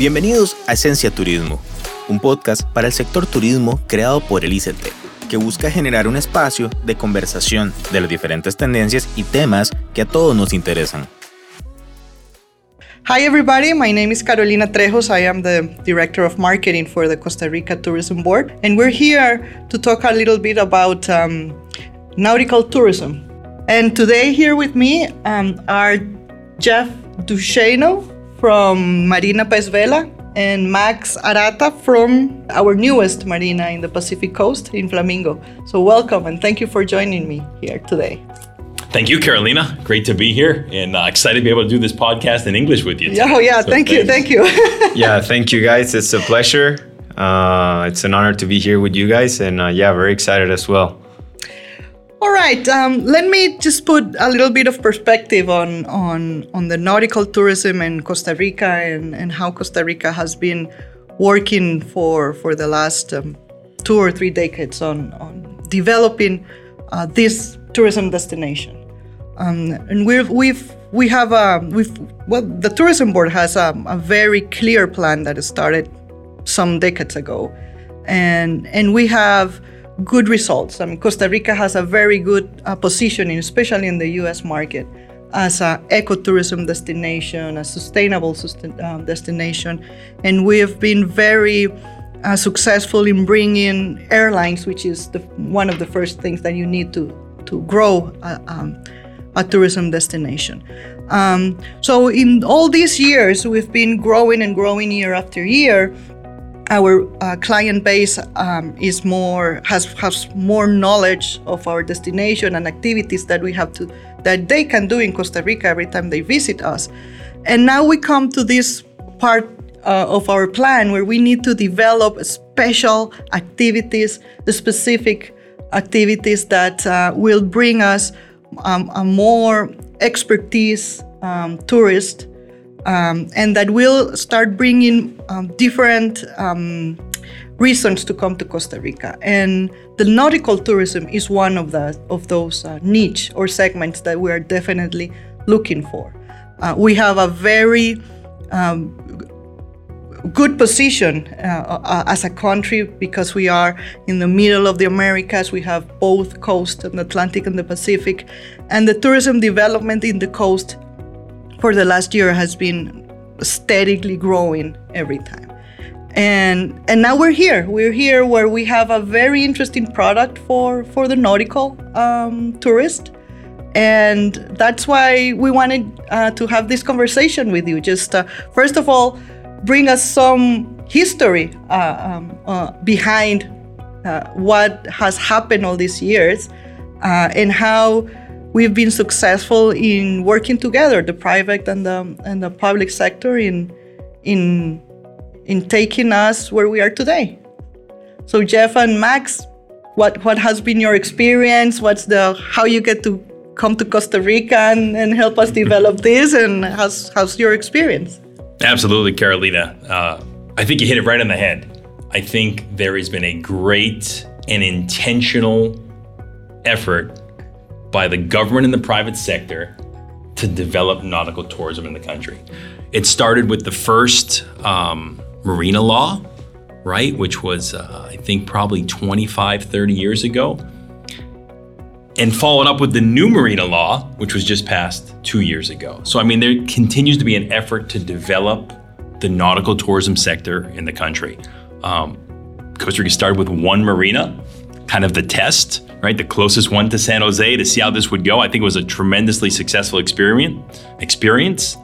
Bienvenidos a Esencia Turismo, un podcast para el sector turismo creado por el ICT, que busca generar un espacio de conversación de las diferentes tendencias y temas que a todos nos interesan. Hi, everybody. My name is Carolina Trejos. I am the Director of Marketing for the Costa Rica Tourism Board. And we're here to talk a little bit about um, nautical tourism. And today, here with me um, are Jeff Ducheno from Marina Pez Vela and Max Arata from our newest marina in the Pacific Coast in Flamingo. So, welcome and thank you for joining me here today. Thank you, Carolina. Great to be here and uh, excited to be able to do this podcast in English with you. Today. Oh, yeah. So thank thanks. you. Thank you. yeah. Thank you, guys. It's a pleasure. Uh, it's an honor to be here with you guys. And uh, yeah, very excited as well. All right. Um, let me just put a little bit of perspective on, on, on the nautical tourism in Costa Rica and, and how Costa Rica has been working for, for the last um, two or three decades on, on developing uh, this tourism destination. Um, and we've, we've, we have a, we've, well, the tourism board has a, a very clear plan that started some decades ago. And, and we have good results. I mean, Costa Rica has a very good uh, positioning, especially in the US market, as an ecotourism destination, a sustainable sustain, uh, destination. And we have been very uh, successful in bringing airlines, which is the, one of the first things that you need to, to grow a, um, a tourism destination. Um, so, in all these years, we've been growing and growing year after year our uh, client base um, is more has has more knowledge of our destination and activities that we have to that they can do in Costa Rica every time they visit us. And now we come to this part uh, of our plan where we need to develop special activities, the specific activities that uh, will bring us um, a more expertise um, tourist um, and that will start bringing um, different um, reasons to come to Costa Rica. And the nautical tourism is one of the of those uh, niche or segments that we are definitely looking for. Uh, we have a very um, good position uh, uh, as a country because we are in the middle of the Americas. We have both coast, the Atlantic and the Pacific, and the tourism development in the coast for the last year has been steadily growing every time. And and now we're here. We're here where we have a very interesting product for for the nautical um, tourist, and that's why we wanted uh, to have this conversation with you. Just uh, first of all, bring us some history uh, um, uh, behind uh, what has happened all these years, uh, and how we've been successful in working together, the private and the and the public sector, in in in taking us where we are today. So Jeff and Max, what what has been your experience? What's the how you get to come to Costa Rica and, and help us develop this and how's how's your experience? Absolutely, Carolina. Uh, I think you hit it right on the head. I think there has been a great and intentional effort by the government and the private sector to develop nautical tourism in the country. It started with the first um, marina law, right, which was, uh, I think, probably 25, 30 years ago, and followed up with the new marina law, which was just passed two years ago. So, I mean, there continues to be an effort to develop the nautical tourism sector in the country. Um, Costa Rica started with one marina, kind of the test right? The closest one to San Jose to see how this would go. I think it was a tremendously successful experiment. Experience,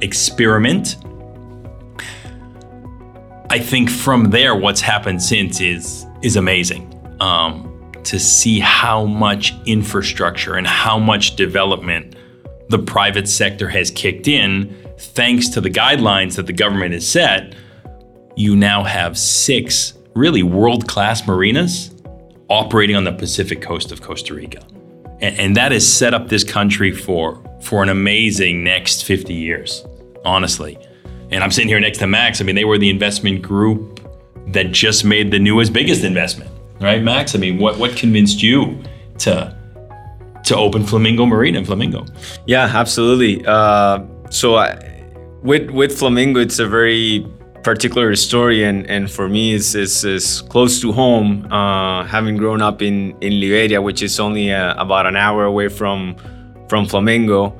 experiment. I think from there, what's happened since is is amazing. Um, to see how much infrastructure and how much development the private sector has kicked in, thanks to the guidelines that the government has set. You now have six really world class marinas operating on the Pacific coast of Costa Rica. And, and that has set up this country for, for an amazing next 50 years, honestly. And I'm sitting here next to Max. I mean, they were the investment group that just made the newest, biggest investment, right, Max? I mean, what, what convinced you to to open Flamingo Marina in Flamingo? Yeah, absolutely. Uh, so I, with with Flamingo, it's a very particular story, and, and for me, it's, it's, it's close to home. Uh, having grown up in, in Liberia, which is only uh, about an hour away from from Flamingo.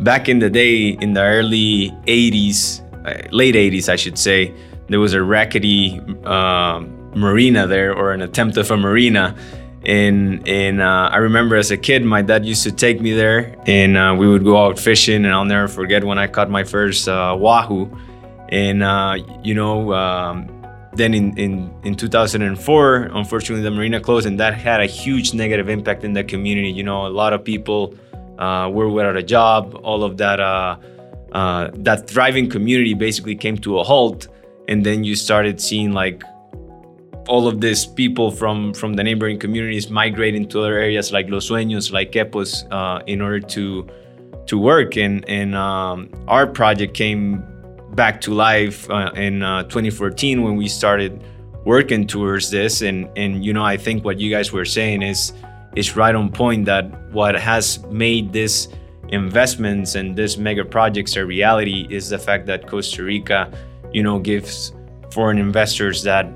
Back in the day, in the early 80s, uh, late 80s, I should say, there was a rackety uh, marina there, or an attempt of a marina. And, and uh, I remember as a kid, my dad used to take me there, and uh, we would go out fishing. And I'll never forget when I caught my first uh, wahoo. And uh, you know, um, then in, in in 2004, unfortunately, the marina closed, and that had a huge negative impact in the community. You know, a lot of people uh, were without a job. All of that uh, uh, that thriving community basically came to a halt, and then you started seeing like all of these people from from the neighboring communities migrating to other areas like Los Sueños, like Quepos, uh, in order to to work. And and um, our project came back to life uh, in uh, 2014 when we started working towards this. And and you know, I think what you guys were saying is is right on point. That what has made this investments and this mega projects a reality is the fact that Costa Rica, you know, gives foreign investors that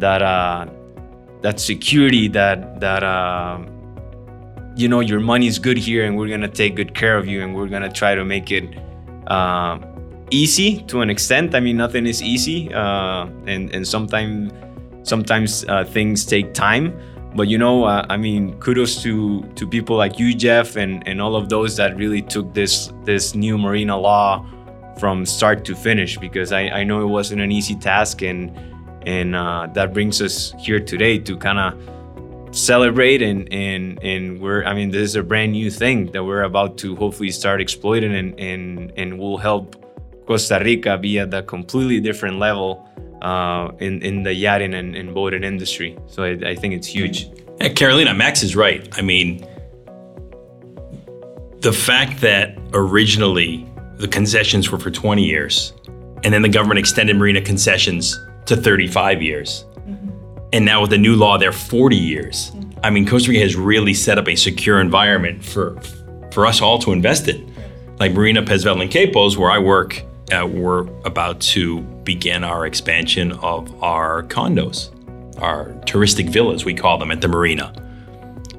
that uh, that security that that uh, you know your money's good here and we're gonna take good care of you and we're gonna try to make it uh, easy to an extent. I mean, nothing is easy, uh, and and sometimes sometimes uh, things take time. But you know, uh, I mean, kudos to to people like you, Jeff, and and all of those that really took this this new marina law from start to finish because I, I know it wasn't an easy task and and uh, that brings us here today to kind of celebrate and and and we're I mean this is a brand new thing that we're about to hopefully start exploiting and and and will help Costa Rica be at a completely different level uh, in in the yachting and, and boating industry. So I, I think it's huge. Yeah, Carolina, Max is right. I mean, the fact that originally the concessions were for 20 years, and then the government extended marina concessions to 35 years. And now with the new law, they're 40 years. I mean, Costa Rica has really set up a secure environment for for us all to invest in. Like Marina Pezvel and Quepos, where I work, uh, we're about to begin our expansion of our condos, our touristic villas, we call them at the marina.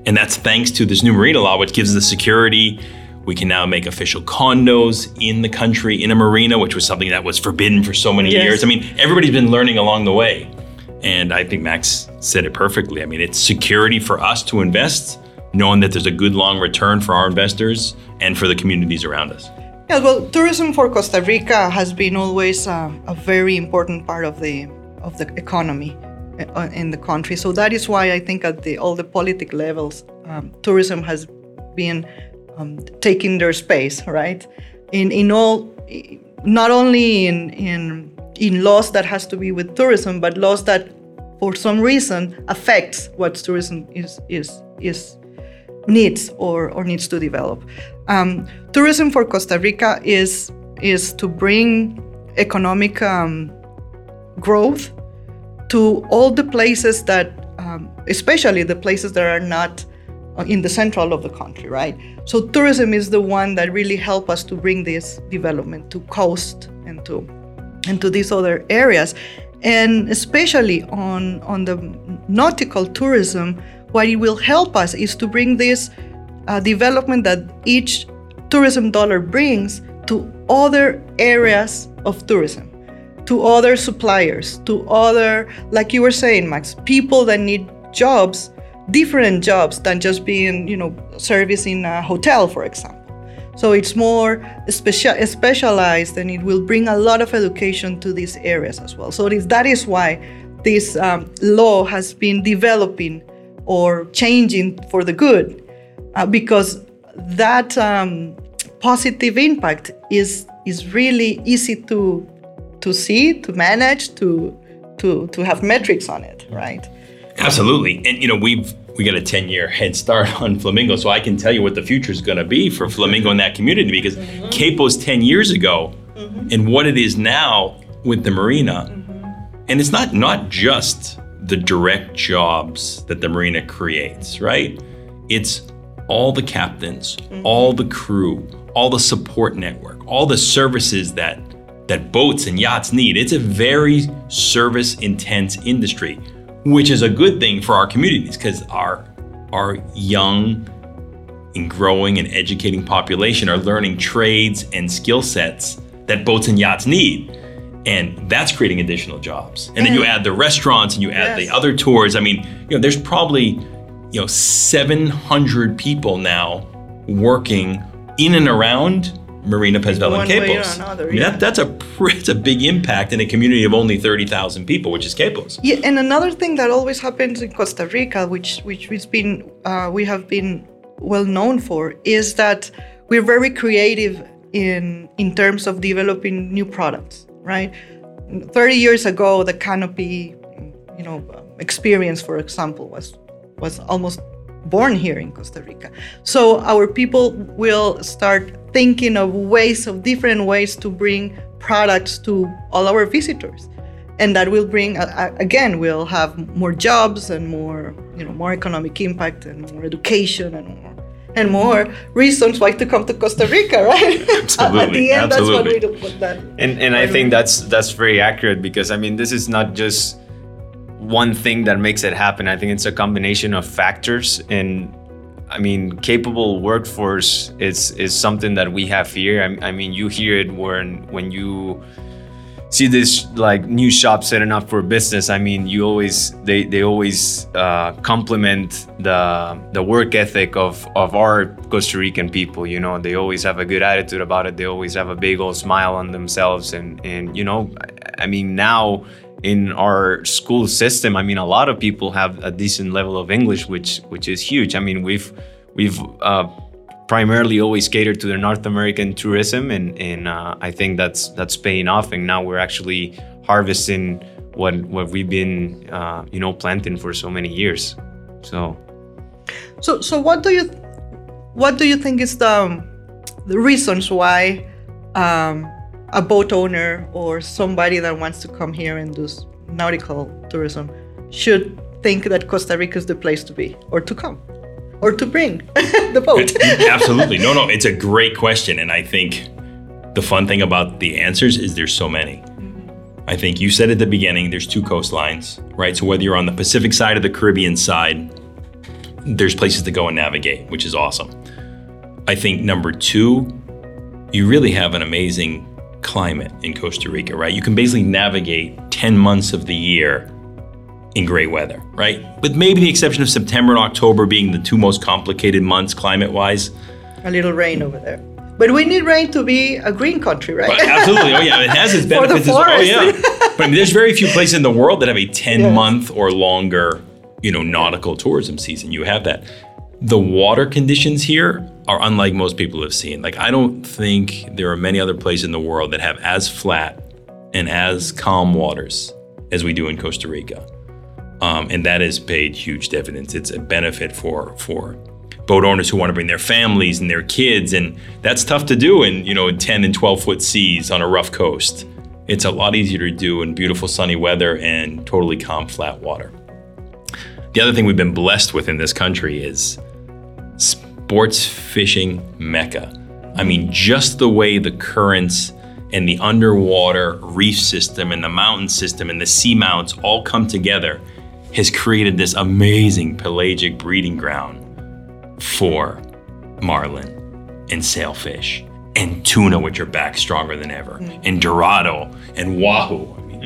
And that's thanks to this new marina law, which gives the security. We can now make official condos in the country in a marina, which was something that was forbidden for so many Yes. years. I mean, everybody's been learning along the way. And I think Max said it perfectly. I mean, it's security for us to invest, knowing that there's a good long return for our investors and for the communities around us. Yeah, well, tourism for Costa Rica has been always uh, a very important part of the of the economy uh, in the country. So that is why I think at the all the politic levels, um, tourism has been um, taking their space, right? In in all, not only in in in laws that has to be with tourism, but laws that, for some reason, affects what tourism is is is needs or, or needs to develop. Um, tourism for Costa Rica is is to bring economic um, growth to all the places that, um, especially the places that are not uh, in the central of the country, right? So tourism is the one that really help us to bring this development to coast and to and to these other areas, and especially on on the nautical tourism, what it will help us is to bring this uh, development that each tourism dollar brings to other areas of tourism, to other suppliers, to other, like you were saying, Max, people that need jobs, different jobs than just being, you know, servicing a hotel, for example. So it's more specia- specialized and it will bring a lot of education to these areas as well. So that is why this um, law has been developing or changing for the good uh, because that um, positive impact is is really easy to to see, to manage, to to to have metrics on it, right? Absolutely. And you know, we've we got a 10 year head start on Flamingo, so I can tell you what the future is going to be for Flamingo in that community because Quepos 10 years ago and what it is now with the marina. And it's not not just the direct jobs that the marina creates, right? It's all the captains, mm-hmm. all the crew, all the support network, all the services that that boats and yachts need. It's a very service intense industry, which is a good thing for our communities because our our young and growing and educating population are learning trades and skill sets that boats and yachts need. And that's creating additional jobs. And then you add the restaurants and you add the other tours. I mean, you know, there's probably, you know, 700 people now working in and around Marina Pez Vela and one way or Quepos. another, I mean, yeah. that, that's a it's a big impact in a community of only 30,000 people, which is Quepos. Yeah, and another thing that always happens in Costa Rica, which which we've been uh, we have been well known for, is that we're very creative in in terms of developing new products. Right, thirty years ago, the canopy, you know, experience, for example, was was almost born here in Costa Rica. So our people will start thinking of ways of different ways to bring products to all our visitors and that will bring again we'll have more jobs and more you know more economic impact and more education and more and more reasons why to come to Costa Rica, right? At- At Absolutely, the end, that's what we absolutely. do. Put that. and and I think that's that's very accurate because I mean this is not just one thing that makes it happen. I think it's a combination of factors and I mean capable workforce is is something that we have here. I, I mean you hear it when when you see this like new shop setting up for business. I mean you always they they always uh, compliment the the work ethic of of our Costa Rican people. You know they always have a good attitude about it. They always have a big old smile on themselves and and you know I, I mean now in our school system i mean a lot of people have a decent level of english which which is huge i mean we've we've uh, primarily always catered to the north american tourism and and uh, i think that's that's paying off and now we're actually harvesting what what we've been uh, you know planting for so many years. So So, so what do you, what do you think is the, the reasons why um, a boat owner or somebody that wants to come here and do nautical tourism should think that Costa Rica is the place to be or to come or to bring the boat? Absolutely. No, no, it's a great question. And I think the fun thing about the answers is there's so many. I think you said at the beginning there's two coastlines, right? So whether you're on the Pacific side or the Caribbean side, there's places to go and navigate, which is awesome. I think number two, you really have an amazing climate in Costa Rica, right? You can basically navigate 10 months of the year in great weather, right? With maybe the exception of September and October being the two most complicated months climate wise. a little rain over there. But we need rain to be a green country, right? But absolutely. Oh, yeah. It has its benefits. For the as well. Oh, forest. yeah. But I mean, there's very few places in the world that have a 10 Yes. month or longer, you know, nautical tourism season. You have that. The water conditions here are unlike most people have seen. Like, I don't think there are many other places in the world that have as flat and as calm waters as we do in Costa Rica. Um, and that has paid huge dividends. It's a benefit for for boat owners who want to bring their families and their kids, and that's tough to do in you know in 10 and 12 foot seas on a rough coast. It's a lot easier to do in beautiful sunny weather and totally calm flat water. The other thing we've been blessed with in this country is sports fishing mecca. I mean, just the way the currents and the underwater reef system and the mountain system and the seamounts all come together has created this amazing pelagic breeding ground for marlin and sailfish and tuna, which are back stronger than ever, mm-hmm. and dorado and wahoo. I mean,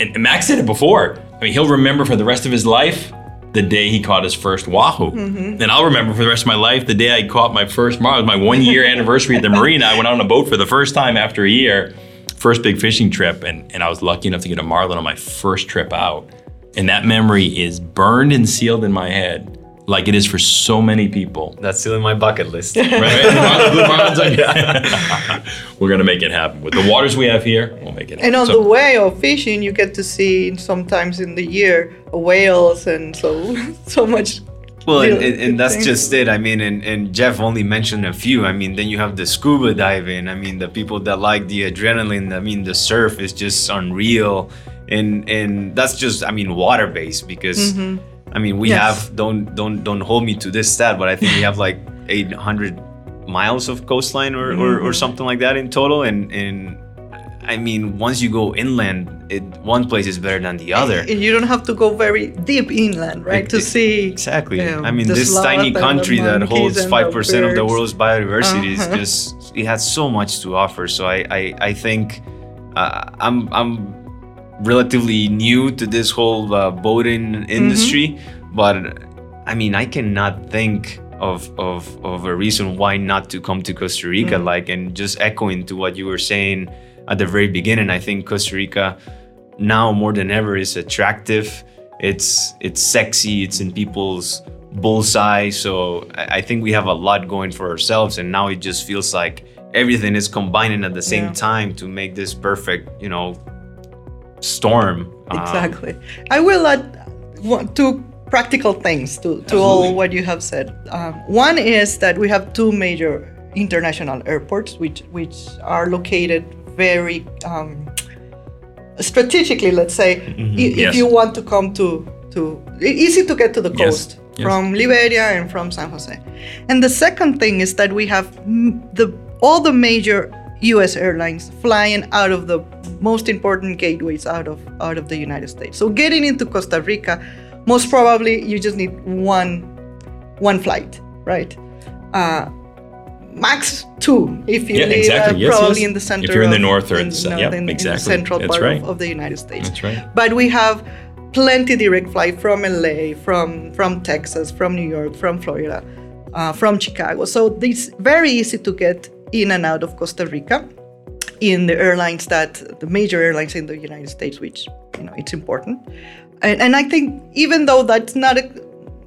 and, and Max said it before. I mean, he'll remember for the rest of his life the day he caught his first wahoo. Mm-hmm. And I'll remember for the rest of my life the day I caught my first marlin. My one year anniversary at the marina. I went on a boat for the first time after a year, first big fishing trip, and, and I was lucky enough to get a marlin on my first trip out. And that memory is burned and sealed in my head, like it is for so many people. that's still in my bucket list Right? right? Blue marlins, okay. We're gonna make it happen with the waters we have here. We'll make it happen. And on So- the way of fishing, you get to see sometimes in the year whales and so so much. Well, and, and, and that's just it. I mean, and, and Jeff only mentioned a few. I mean, then you have the scuba diving. I mean, the people that like the adrenaline. I mean, the surf is just unreal, and and that's just I mean water based because I mean we Yes. have don't don't don't hold me to this stat, but I think we have like 800 miles of coastline or, or, or something like that in total, and and I mean, once you go inland, it, one place is better than the other. And you don't have to go very deep inland, right, to see exactly. um, I mean, this tiny country that holds five percent of the world's biodiversity Uh-huh. is just it has so much to offer. So I I, I think uh, I'm I'm relatively new to this whole uh, boating industry, but I mean, I cannot think of, of of a reason why not to come to Costa Rica. Like, and just echoing to what you were saying at the very beginning, I think Costa Rica now more than ever is attractive. It's it's sexy. It's in people's bullseye. So I, I think we have a lot going for ourselves, and now it just feels like everything is combining at the same Yeah. time to make this perfect, you know, storm. Um, Exactly. I will add one, two practical things to, to all what you have said. Um, one is that we have two major international airports, which which are located very um, strategically. Let's say, if Mm-hmm. Yes. you want to come to to easy to get to the coast Yes. from Liberia and from San Jose. And the second thing is that we have the all the major U.S. airlines flying out of the most important gateways out of out of the United States. So getting into Costa Rica, most probably you just need one one flight, right? Uh, max two if you Yeah, live exactly. uh, Yes, probably yes. in the center. If you're in the north or in in, the cen- know, yeah, in- in the exactly. central That's part right. of, of the United States. That's right. But we have plenty direct flight from LA, from from Texas, from New York, from Florida, uh, from Chicago. So it's very easy to get in and out of Costa Rica in the airlines that the major airlines in the United States, which you know it's important. And, and I think even though that's not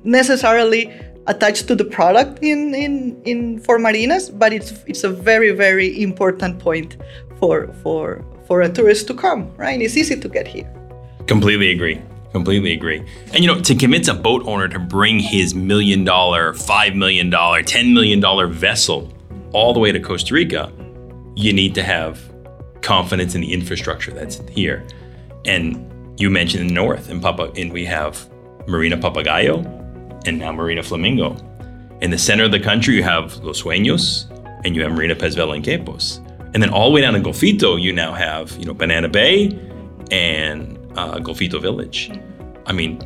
necessarily attached to the product in in in for marinas, but it's it's a very very important point for for for a tourist to come. Right, it's easy to get here. Completely agree. Completely agree. And you know, to convince a boat owner to bring his million dollar, five million dollar, ten million dollar vessel all the way to Costa Rica, you need to have confidence in the infrastructure that's here. And you mentioned the north in Papa, and we have Marina Papagayo and now Marina Flamingo. In the center of the country, you have Los Sueños and you have Marina Pezvela and Quepos. And then all the way down to Golfito, you now have, you know, Banana Bay and uh, Golfito Village. I mean,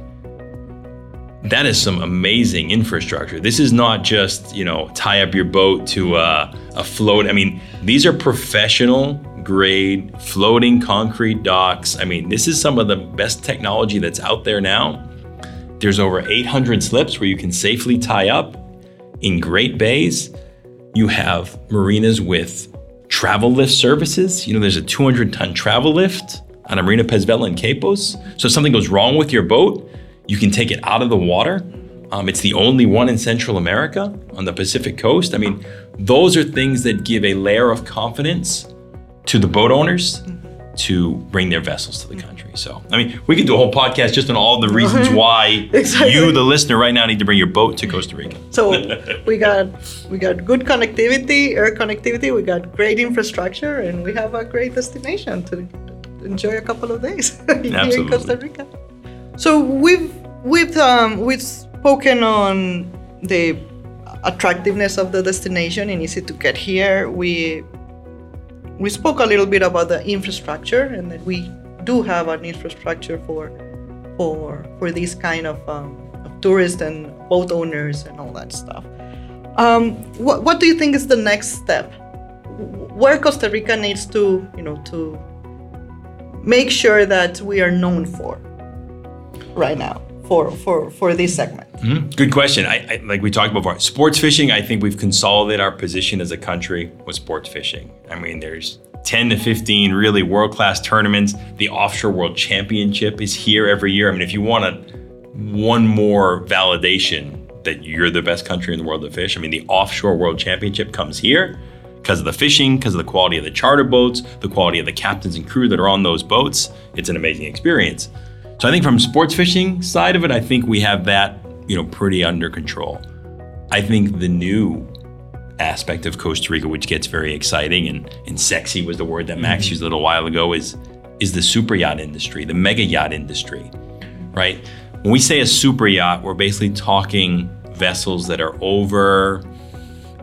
that is some amazing infrastructure. This is not just, you know, tie up your boat to uh, a float. I mean, these are professional grade floating concrete docks. I mean, this is some of the best technology that's out there now. There's over 800 slips where you can safely tie up in great bays. You have marinas with travel lift services. You know, there's a 200 ton travel lift on a Marina Pezvela in Quepos. So if something goes wrong with your boat, you can take it out of the water. Um, it's the only one in Central America on the Pacific coast. I mean, those are things that give a layer of confidence to the boat owners to bring their vessels to the country. So, I mean, we could do a whole podcast just on all the reasons why Exactly. you, the listener, right now need to bring your boat to Costa Rica. So we got we got good connectivity, air connectivity. We got great infrastructure, and we have a great destination to enjoy a couple of days here in Costa Rica. So we've we've um, we've spoken on the attractiveness of the destination and easy to get here. We we spoke a little bit about the infrastructure and that we do have an infrastructure for for for these kind of, um, of tourists and boat owners and all that stuff. Um, what, what do you think is the next step? Where Costa Rica needs to you know to make sure that we are known for right now for for for this segment. Mhm. Good question. I, I like we talked before. Sports fishing. I think we've consolidated our position as a country with sports fishing. I mean, there's 10 to 15 really world class tournaments. The offshore world championship is here every year. I mean, if you want a, one more validation that you're the best country in the world to fish, I mean, the offshore world championship comes here because of the fishing, because of the quality of the charter boats, the quality of the captains and crew that are on those boats. It's an amazing experience. So I think from sports fishing side of it, I think we have that, you know, pretty under control. I think the new aspect of Costa Rica, which gets very exciting and, and sexy was the word that Max used a little while ago, is is the super yacht industry, the mega yacht industry. Right? When we say a super yacht, we're basically talking vessels that are over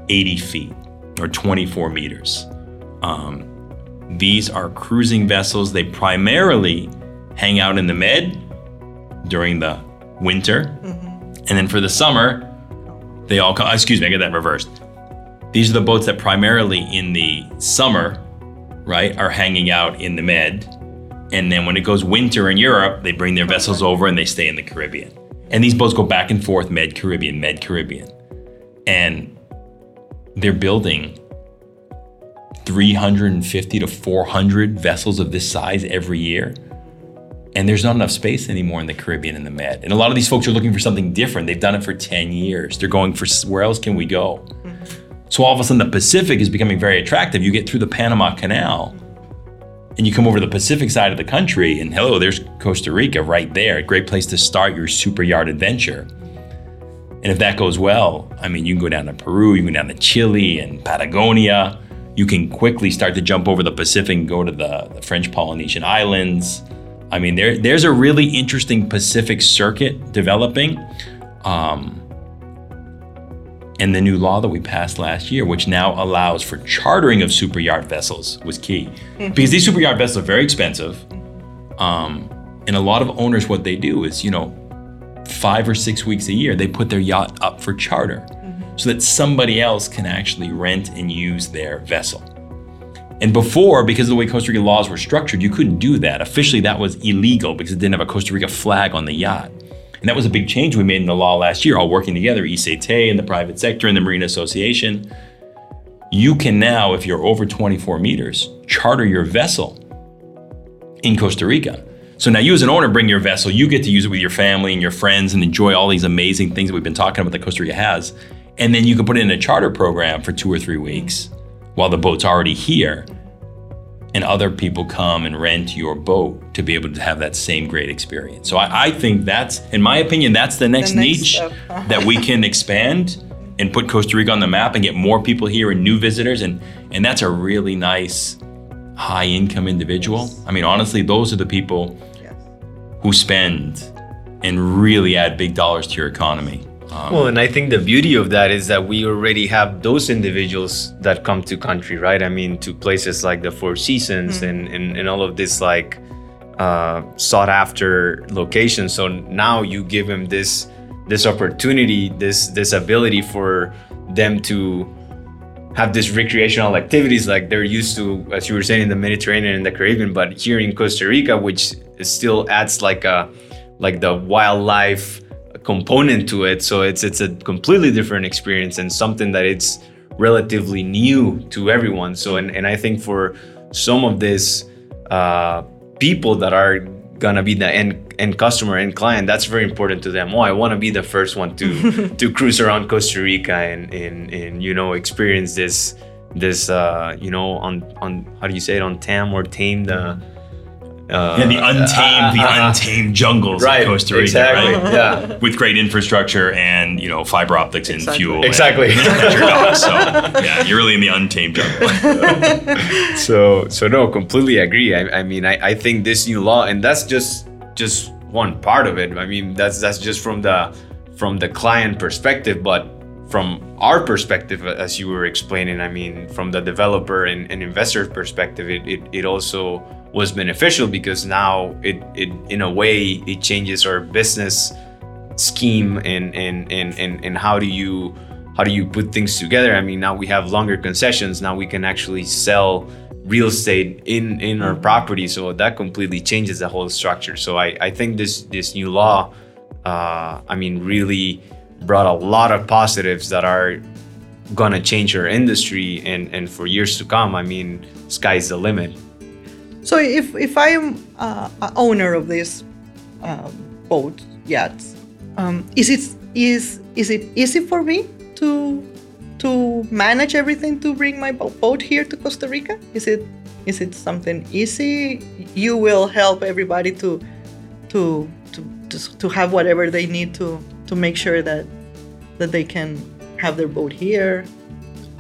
80 feet or 24 meters. Um, These are cruising vessels. They primarily hang out in the Med during the winter. Mm-hmm. And then for the summer, they all come. Excuse me, I get that reversed. These are the boats that primarily in the summer, right, are hanging out in the Med. And then when it goes winter in Europe, they bring their vessels over and they stay in the Caribbean. And these boats go back and forth, Med Caribbean, Med Caribbean. And they're building 350 to 400 vessels of this size every year. And there's not enough space anymore in the Caribbean and the Med. And a lot of these folks are looking for something different. They've done it for 10 years. They're going for where else can we go? So all of a sudden, the Pacific is becoming very attractive. You get through the Panama Canal and you come over to the Pacific side of the country, and hello, there's Costa Rica right there. A great place to start your super yacht adventure. And if that goes well, I mean, you can go down to Peru, you can go down to Chile and Patagonia. You can quickly start to jump over the Pacific and go to the, the French Polynesian Islands. I mean, there, there's a really interesting Pacific circuit developing. Um, and the new law that we passed last year, which now allows for chartering of super yacht vessels, was key. Because these super yacht vessels are very expensive. Um, and a lot of owners, what they do is, you know, five or six weeks a year, they put their yacht up for charter so that somebody else can actually rent and use their vessel. And before, because of the way Costa Rica laws were structured, you couldn't do that. Officially, that was illegal because it didn't have a Costa Rica flag on the yacht. And that was a big change we made in the law last year, all working together, ICT and the private sector and the Marine Association. You can now, if you're over 24 meters, charter your vessel in Costa Rica. So now you as an owner bring your vessel, you get to use it with your family and your friends and enjoy all these amazing things that we've been talking about that Costa Rica has. And then you can put it in a charter program for two or three weeks while the boat's already here. And other people come and rent your boat to be able to have that same great experience. So I, I think that's, in my opinion, that's the next, next niche that we can expand and put Costa Rica on the map and get more people here and new visitors. And, and that's a really nice high income individual. I mean, honestly, those are the people Yes. who spend and really add big dollars to your economy. Um, Well, and I think the beauty of that is that we already have those individuals that come to country, right? I mean, to places like the Four Seasons and, and, and all of this like uh, sought after locations. So now you give them this this opportunity, this this ability for them to have this recreational activities like they're used to, as you were saying, in the Mediterranean and the Caribbean, but here in Costa Rica, which still adds like a like the wildlife component to it. So it's it's a completely different experience and something that it's relatively new to everyone. So and, and I think for some of these uh, people that are gonna be the end end customer and client, that's very important to them. Oh, I want to be the first one to to cruise around Costa Rica and and, and you know experience this this uh, you know on on how do you say it on tam or tame the uh, yeah, the untamed, the untamed jungles right of Costa Rica, exactly right? yeah With great infrastructure and you know fiber optics and Exactly. fuel. and Exactly. your dogs. So yeah, you're really in the untamed jungle. so so no completely agree i, I mean I, I think this new law and that's just just one part of it i mean that's that's just from the from the client perspective but from our perspective as you were explaining i mean from the developer and, and investor perspective it, it, it also was beneficial because now it, it in a way it changes our business scheme and and, and and and how do you how do you put things together? I mean now we have longer concessions. Now we can actually sell real estate in in our property. So that completely changes the whole structure. So i i think this this new law uh i mean really brought a lot of positives that are gonna change our industry and and for years to come. I mean sky's the limit So if if I am uh, a owner of this um, boat yachts, um, is it is is it easy for me to to manage everything to bring my boat here to Costa Rica? Is it is it something easy? You will help everybody to to to to, to have whatever they need to to make sure that that they can have their boat here.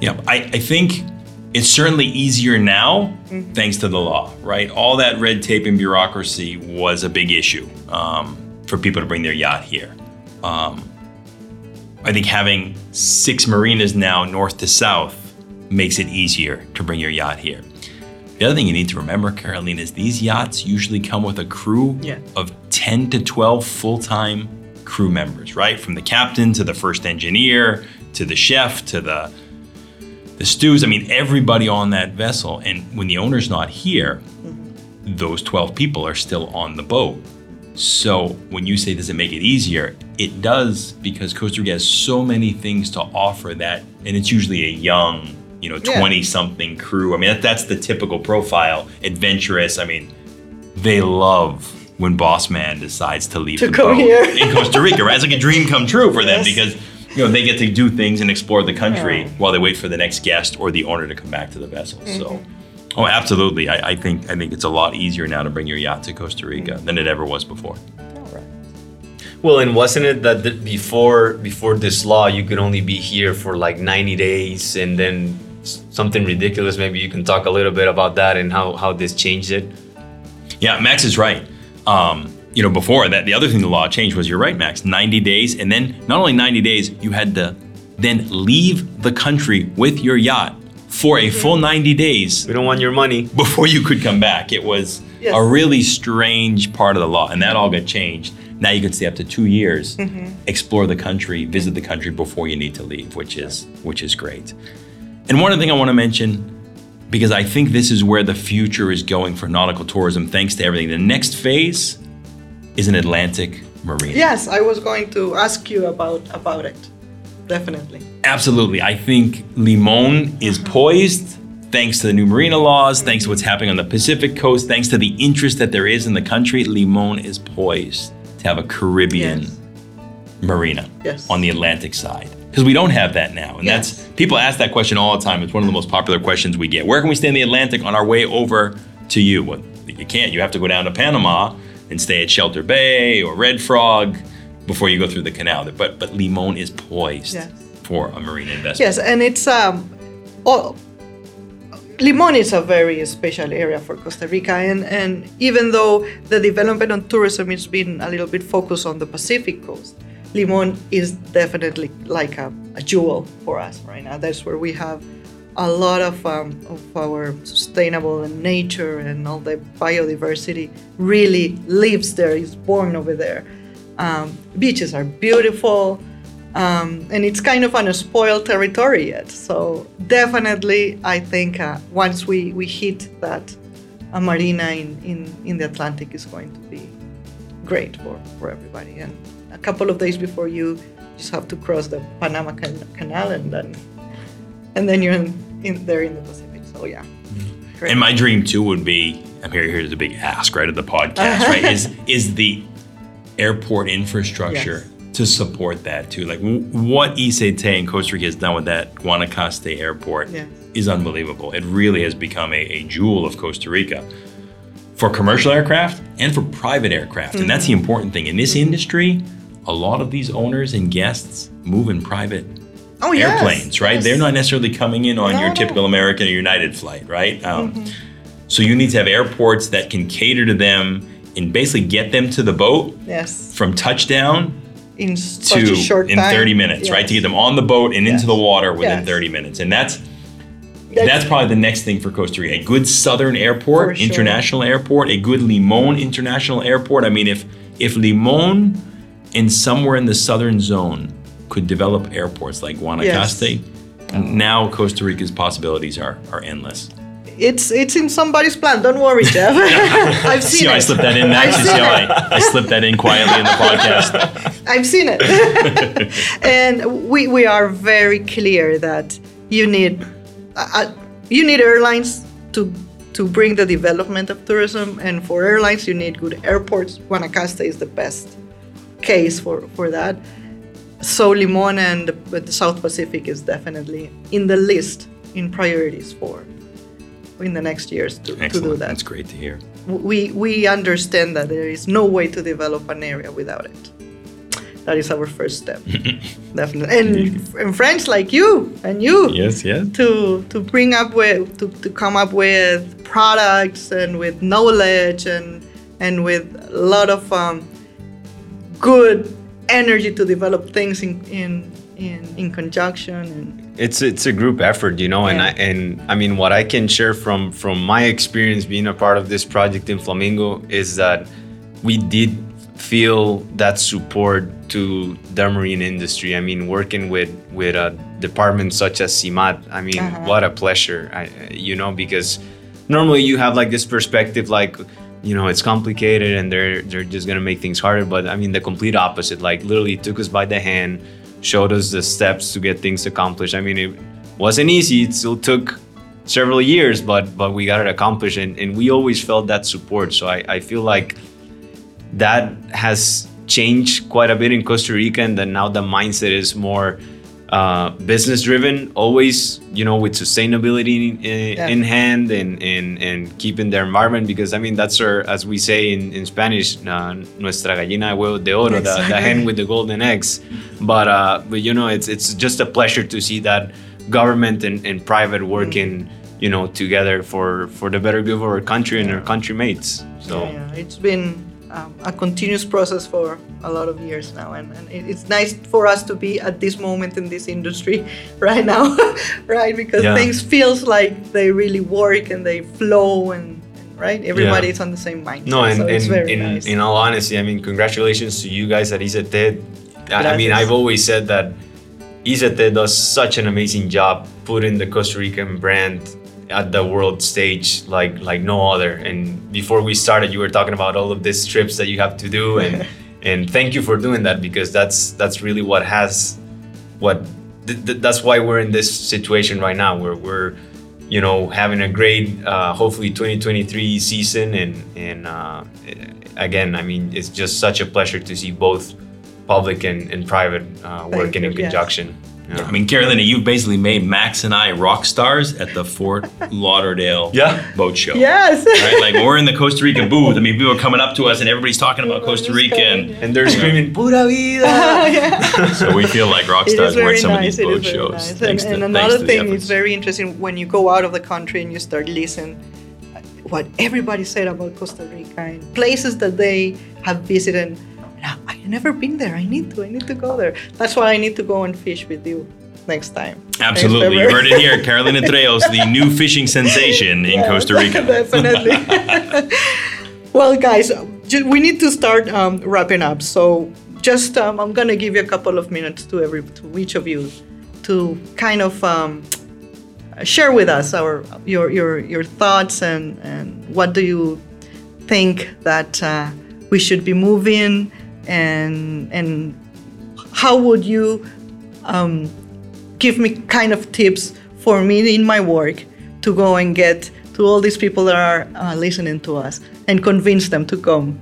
Yeah, I, I think it's certainly easier now thanks to the law, right? All that red tape and bureaucracy was a big issue um, for people to bring their yacht here. Um, I think having six marinas now, north to south, makes it easier to bring your yacht here. The other thing you need to remember, Caroline, is these yachts usually come with a crew Yeah. of 10 to 12 full time crew members, right? From the captain to the first engineer to the chef to the the stews. I mean, everybody on that vessel. And when the owner's not here, mm-hmm. those 12 people are still on the boat. So when you say, does it make it easier? It does because Costa Rica has so many things to offer that, and it's usually a young, you know, Yeah. 20 something crew. I mean, that, that's the typical profile, adventurous. I mean, they love when Boss Man decides to leave To the come boat here. in Costa Rica, right? It's like a dream come true for them Yes. because you know they get to do things and explore the country Yeah. while they wait for the next guest or the owner to come back to the vessel. So, Mm-hmm. oh, absolutely. I, I think I think it's a lot easier now to bring your yacht to Costa Rica than it ever was before. Well, and wasn't it that the, before before this law, you could only be here for like 90 days, and then something ridiculous? Maybe you can talk a little bit about that and how how this changed it. Yeah, Max is right. Um, you know, before that, the other thing the law changed was you're right, Max. 90 days, and then not only 90 days, you had to then leave the country with your yacht for a full 90 days We don't want your money. before you could come back. It was Yes. a really strange part of the law, and that all got changed. Now you can stay up to two years, mm-hmm. explore the country, visit the country before you need to leave, which is which is great. And one other thing I want to mention, because I think this is where the future is going for nautical tourism, thanks to everything. The next phase is an Atlantic marina. Yes, I was going to ask you about about it. Definitely. Absolutely. I think Limon is mm-hmm. poised thanks to the new marina laws, thanks to what's happening on the Pacific coast, thanks to the interest that there is in the country. Limon is poised to have a Caribbean Yes. marina Yes. on the Atlantic side. Because we don't have that now. And Yes. that's people ask that question all the time. It's one of the most popular questions we get. Where can we stay in the Atlantic on our way over to you? Well, you can't. You have to go down to Panama and stay at Shelter Bay or Red Frog before you go through the canal. But but Limon is poised Yes. for a marina investment. Yes, and it's um, all, Limon is a very special area for Costa Rica, and, and even though the development on tourism has been a little bit focused on the Pacific coast, Limon is definitely like a, a jewel for us right now. That's where we have a lot of, um, of our sustainable and nature and all the biodiversity really lives there, is born over there. Um, beaches are beautiful, um, and it's kind of an spoiled territory yet. So definitely, I think uh, once we, we hit that, a marina in, in, in the Atlantic is going to be great for, for everybody. And a couple of days before you just have to cross the Panama Canal, and then and then you're in, in there in the Pacific. So yeah, great. And my dream too would be I'm here here's a big ask right at the podcast, right? Is is the airport infrastructure Yes. to support that too. Like w- what ICT in Costa Rica has done with that Guanacaste airport Yes. is unbelievable. It really has become a, a jewel of Costa Rica for commercial aircraft and for private aircraft. And that's mm-hmm. the important thing. In this industry, a lot of these owners and guests move in private oh yes, airplanes, right? yes. They're not necessarily coming in on No, your typical American or United flight, right? Um, So you need to have airports that can cater to them and basically get them to the boat yes from touchdown in such to a short in time. 30 minutes, right? To get them on the boat and into the water within Yes. 30 minutes. And that's That's- that's probably the next thing for Costa Rica. A good southern airport, sure. international airport, a good Limon international airport. I mean, if if Limon and somewhere in the southern zone could develop airports like Guanacaste, now Costa Rica's possibilities are are endless. It's it's in somebody's plan. Don't worry, Jeff. I've seen See how I slipped that in, see seen how. I, I slipped that in quietly in the podcast? I've seen it. and we, we are very clear that you need uh, uh, you need airlines to to bring the development of tourism, and for airlines you need good airports. Guanacaste is the best case for, for that. So Limon and the, the South Pacific is definitely in the list in priorities for in the next years to, to do that That's great to hear. we we understand that there is no way to develop an area without it. That is our first step, definitely. And, and friends like you and you Yes, yes. to to bring up with to, to come up with products and with knowledge and and with a lot of um, good energy to develop things in in in, in conjunction and it's it's a group effort, you know, and I and I mean what I can share from from my experience being a part of this project in Flamingo is that we did feel that support to the marine industry. I mean, working with with a department such as CIMAT, I mean, Uh-huh. what a pleasure, I, you know, because normally you have like this perspective, like you know, it's complicated and they're they're just gonna make things harder. But I mean, the complete opposite. Like literally took us by the hand, showed us the steps to get things accomplished. I mean, it wasn't easy. It still took several years, but but we got it accomplished, and, and we always felt that support. So I, I feel like that has changed quite a bit in Costa Rica, and then now the mindset is more uh, business driven, always you know with sustainability in, Yeah. in hand and, and and keeping the environment because I mean that's our as we say in, in Spanish, uh, nuestra gallina de huevos de oro, the, the hen with the golden eggs. But uh, but you know it's it's just a pleasure to see that government and, and private working you know together for for the better good of our country and our country mates. So. Yeah, it's been um, a continuous process for a lot of years now, and, and it- it's nice for us to be at this moment in this industry right now, right? Because Yeah. things feels like they really work and they flow, and, right, everybody's on the same mindset. No, and, so it's and in, nice. in all honesty, I mean, congratulations to you guys at ICT. I- I mean, I've always said that ICT does such an amazing job putting the Costa Rican brand at the world stage like like no other. And before we started, you were talking about all of these trips that you have to do, and and thank you for doing that because that's that's really what has what th- th- that's why we're in this situation right now where we're you know having a great uh, hopefully 2023 season and and uh, again i mean it's just such a pleasure to see both public and, and private uh, working you, in yes. Conjunction I mean, Carolina, you've basically made Max and I rock stars at the Fort Lauderdale Yeah. boat show. yes. Right? Like we're in the Costa Rican booth. I mean, people are coming up to us and everybody's talking about oh, Costa Rica. And and they're screaming pura vida so we feel like rock stars is when very some nice. of these is boat shows. nice. And, to- and thanks another to thing efforts. is very interesting when you go out of the country and you start listening what everybody said about Costa Rica and places that they have visited. I've never been there. I need to. I need to go there. That's why I need to go and fish with you next time. Absolutely. You heard it here. Carolina Treos, the new fishing sensation in Costa Rica. Definitely. well, guys, we need to start um, wrapping up. So, just um, I'm gonna give you a couple of minutes to every to each of you to kind of um, share with us our your your your thoughts and and what do you think that uh, we should be moving and and how would you um, give me kind of tips for me in my work to go and get to all these people that are uh, listening to us and convince them to come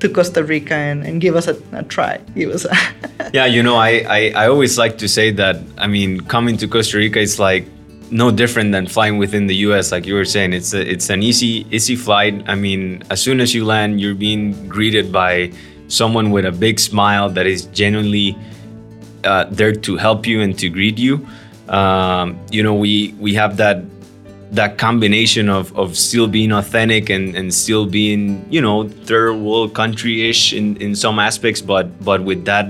to Costa Rica and, and give us a, a try. Give us a yeah you know I, I i always like to say that i mean coming to costa rica is like no different than flying within the us like you were saying it's a, it's an easy easy flight i mean as soon as you land you're being greeted by someone with a big smile that is genuinely uh, there to help you and to greet you. Um, you know we we have that that combination of, of still being authentic and, and still being you know third world country-ish in, in some aspects but but with that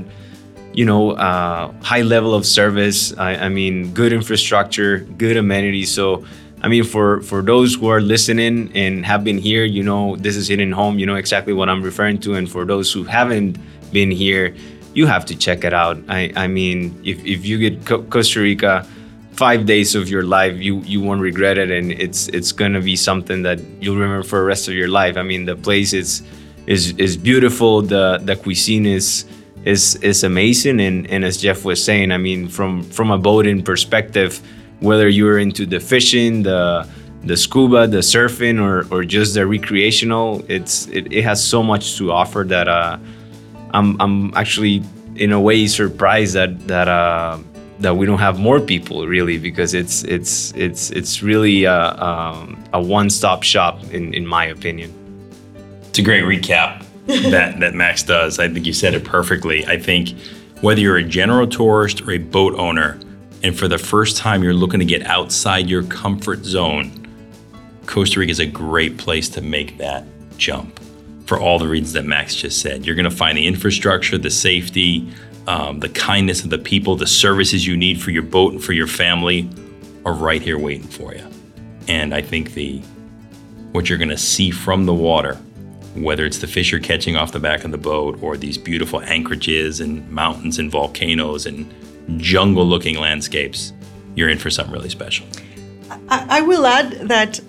you know uh, high level of service I, I mean good infrastructure good amenities. So i mean for for those who are listening and have been here you know this is hitting home. You know exactly what i'm referring to. And for those who haven't been here you have to check it out. I, I mean if, if you get Co- costa rica five days of your life you you won't regret it. And it's it's gonna be something that you'll remember for the rest of your life. I mean the place is is is beautiful. The the cuisine is is is amazing. And and as jeff was saying i mean from from a boating perspective whether you're into the fishing the the scuba the surfing or or just the recreational it's it, it has so much to offer that uh i'm i'm actually in a way surprised that that uh that we don't have more people really because it's it's it's it's really a, um, a one-stop shop in in my opinion It's a great recap that, that Max does. I think you said it perfectly. I think whether you're a general tourist or a boat owner, and for the first time you're looking to get outside your comfort zone, Costa Rica is a great place to make that jump for all the reasons that Max just said. You're going to find the infrastructure, the safety, um, the kindness of the people, the services you need for your boat and for your family are right here waiting for you. And I think the what you're going to see from the water, whether it's the fish you're catching off the back of the boat or these beautiful anchorages and mountains and volcanoes and jungle-looking landscapes, you're in for something really special. I, I will add that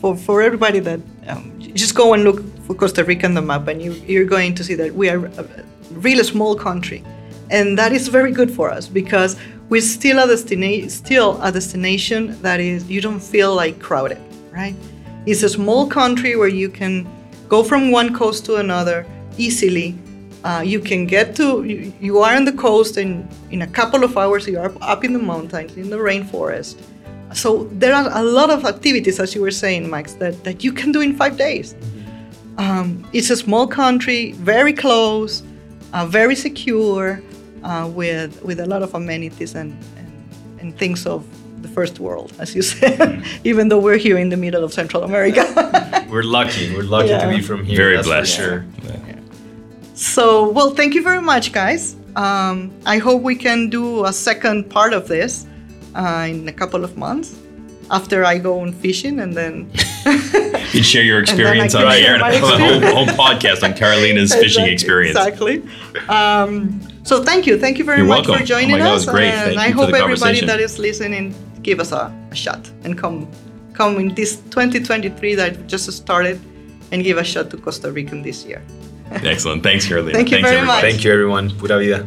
for, for everybody that um, just go and look for Costa Rica on the map, and you, you're going to see that we are a really small country, and that is very good for us because we're still a destination, still a destination that is you don't feel like crowded, right? It's a small country where you can go from one coast to another easily. Uh, you can get to you, you are on the coast, and in a couple of hours you are up in the mountains, in the rainforest. So there are a lot of activities, as you were saying, Max, that, that you can do in five days. Um, it's a small country, very close, uh, very secure, uh, with with a lot of amenities and, and, and things of the first world, as you said. even though we're here in the middle of Central America. we're lucky. We're lucky Yeah. to be from here. Very blessed. For sure. So, well, thank you very much, guys. Um, I hope we can do a second part of this uh, in a couple of months after I go on fishing and then. You can share your experience on air, my a whole, whole podcast on Carolina's fishing experience. Exactly. Um, so thank you, thank you very You're much welcome. for joining Oh God, us, great. and I hope everybody that is listening give us a, a shot and come, come in this 2023 that just started, and give a shot to Costa Rican this year. Excellent. Thanks, Carolina. Thank you Thanks, very everybody. much. Thank you, everyone. Pura vida.